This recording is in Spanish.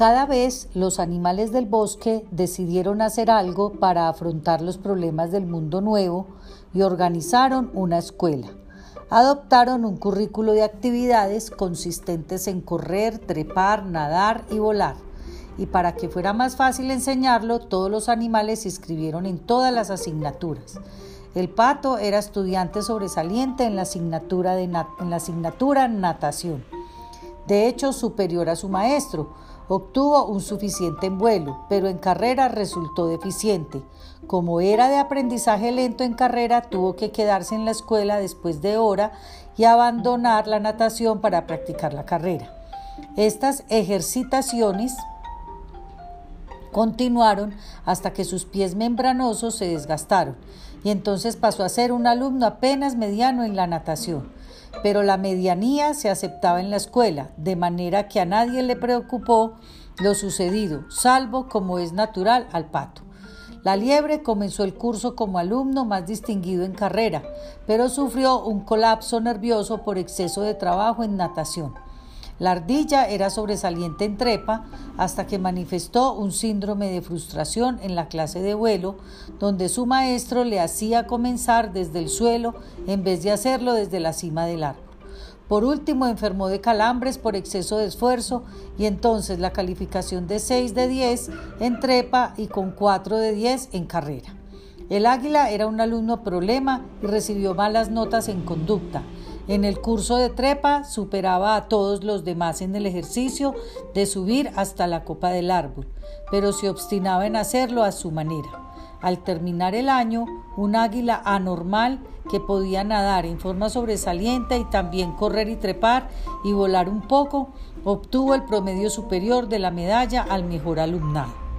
cada vez los animales del bosque decidieron hacer algo para afrontar los problemas del mundo nuevo y organizaron una escuela. Adoptaron un currículo de actividades consistentes en correr, trepar, nadar y volar. Y para que fuera más fácil enseñarlo, todos los animales se inscribieron en todas las asignaturas. El pato era estudiante sobresaliente en la asignatura, de en la asignatura natación. De hecho, superior a su maestro, Obtuvo un suficiente en vuelo, pero en carrera resultó deficiente. Como era de aprendizaje lento en carrera, tuvo que quedarse en la escuela después de hora y abandonar la natación para practicar la carrera. Estas ejercitaciones continuaron hasta que sus pies membranosos se desgastaron y entonces pasó a ser un alumno apenas mediano en la natación pero la medianía se aceptaba en la escuela, de manera que a nadie le preocupó lo sucedido, salvo como es natural al pato. La liebre comenzó el curso como alumno más distinguido en carrera, pero sufrió un colapso nervioso por exceso de trabajo en natación. La ardilla era sobresaliente en trepa hasta que manifestó un síndrome de frustración en la clase de vuelo, donde su maestro le hacía comenzar desde el suelo en vez de hacerlo desde la cima del árbol. Por último, enfermó de calambres por exceso de esfuerzo y entonces la calificación de 6 de 10 en trepa y con 4 de 10 en carrera. El águila era un alumno problema y recibió malas notas en conducta. En el curso de trepa superaba a todos los demás en el ejercicio de subir hasta la copa del árbol, pero se obstinaba en hacerlo a su manera. Al terminar el año, un águila anormal que podía nadar en forma sobresaliente y también correr y trepar y volar un poco, obtuvo el promedio superior de la medalla al mejor alumnado.